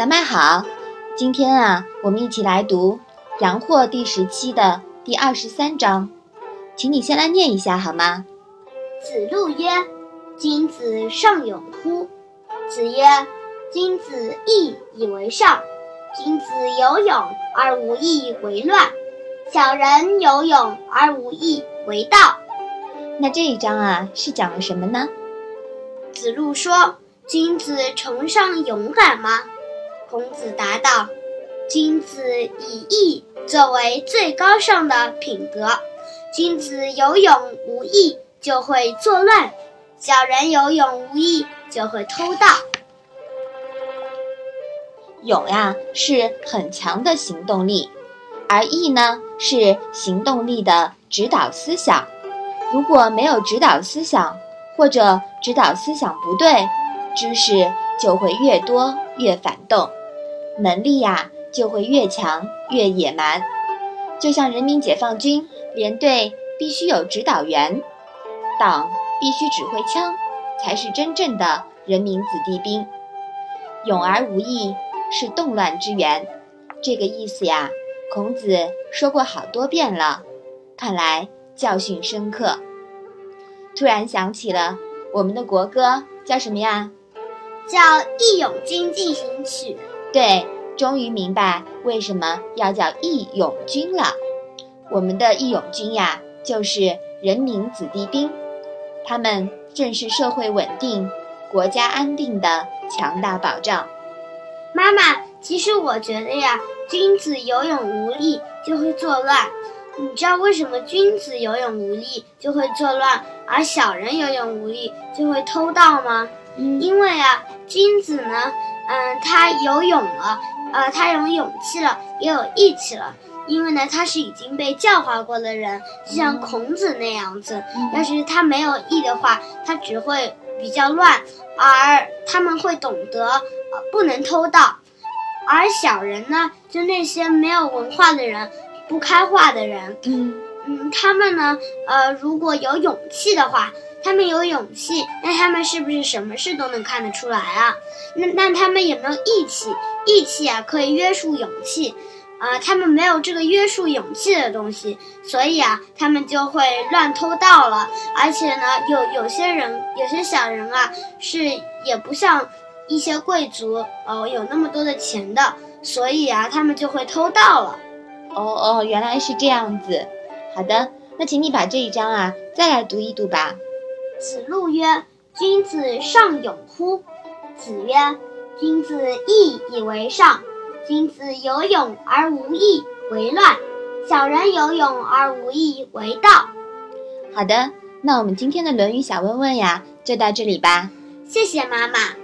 小麦好，今天啊，我们一起来读《阳货》第十期的第二十三章，请你先来念一下好吗？子路曰：“君子尚勇乎？”子曰：“君子义以为上。君子有勇而无义为乱，小人有勇而无义为道。”那这一章啊，是讲了什么呢？子路说：“君子崇尚勇敢吗？”孔子答道：“君子以义作为最高尚的品德。君子有勇无义，就会作乱；小人有勇无义，就会偷盗。勇呀，是很强的行动力，而义呢，是行动力的指导思想。如果没有指导思想，或者指导思想不对，知识就会越多越反动。”能力呀，就会越强越野蛮。就像人民解放军连队必须有指导员，党必须指挥枪，才是真正的人民子弟兵。勇而无义是动乱之源，这个意思呀，孔子说过好多遍了，看来教训深刻。突然想起了我们的国歌叫什么呀？叫《义勇军进行曲》。对，终于明白为什么要叫义勇军了。我们的义勇军呀，就是人民子弟兵，他们正是社会稳定、国家安定的强大保障。妈妈，其实我觉得呀，君子有勇无力就会作乱。你知道为什么君子有勇无力就会作乱，而小人有勇无力就会偷盗吗？嗯，因为啊，君子呢。嗯，他有勇了，呃，他有勇气了，也有义气了。因为呢，他是已经被教化过的人，就像孔子那样子。要是他没有义的话，他只会比较乱，而他们会懂得呃不能偷盗。而小人呢，就那些没有文化的人，不开化的人，嗯嗯，他们呢，呃，如果有勇气的话。他们有勇气，那他们是不是什么事都能看得出来啊？那那他们有没有义气？义气啊，可以约束勇气，啊，他们没有这个约束勇气的东西，所以啊，他们就会乱偷盗了。而且呢，有有些人，有些小人啊，是也不像一些贵族，哦，有那么多的钱的，所以啊，他们就会偷盗了。哦哦，原来是这样子。好的，那请你把这一章啊再来读一读吧。子路曰：“君子尚勇乎？”子曰：“君子义以为上。君子有勇而无义为乱，小人有勇而无义为道。”好的，那我们今天的《论语》小问问呀，就到这里吧。谢谢妈妈。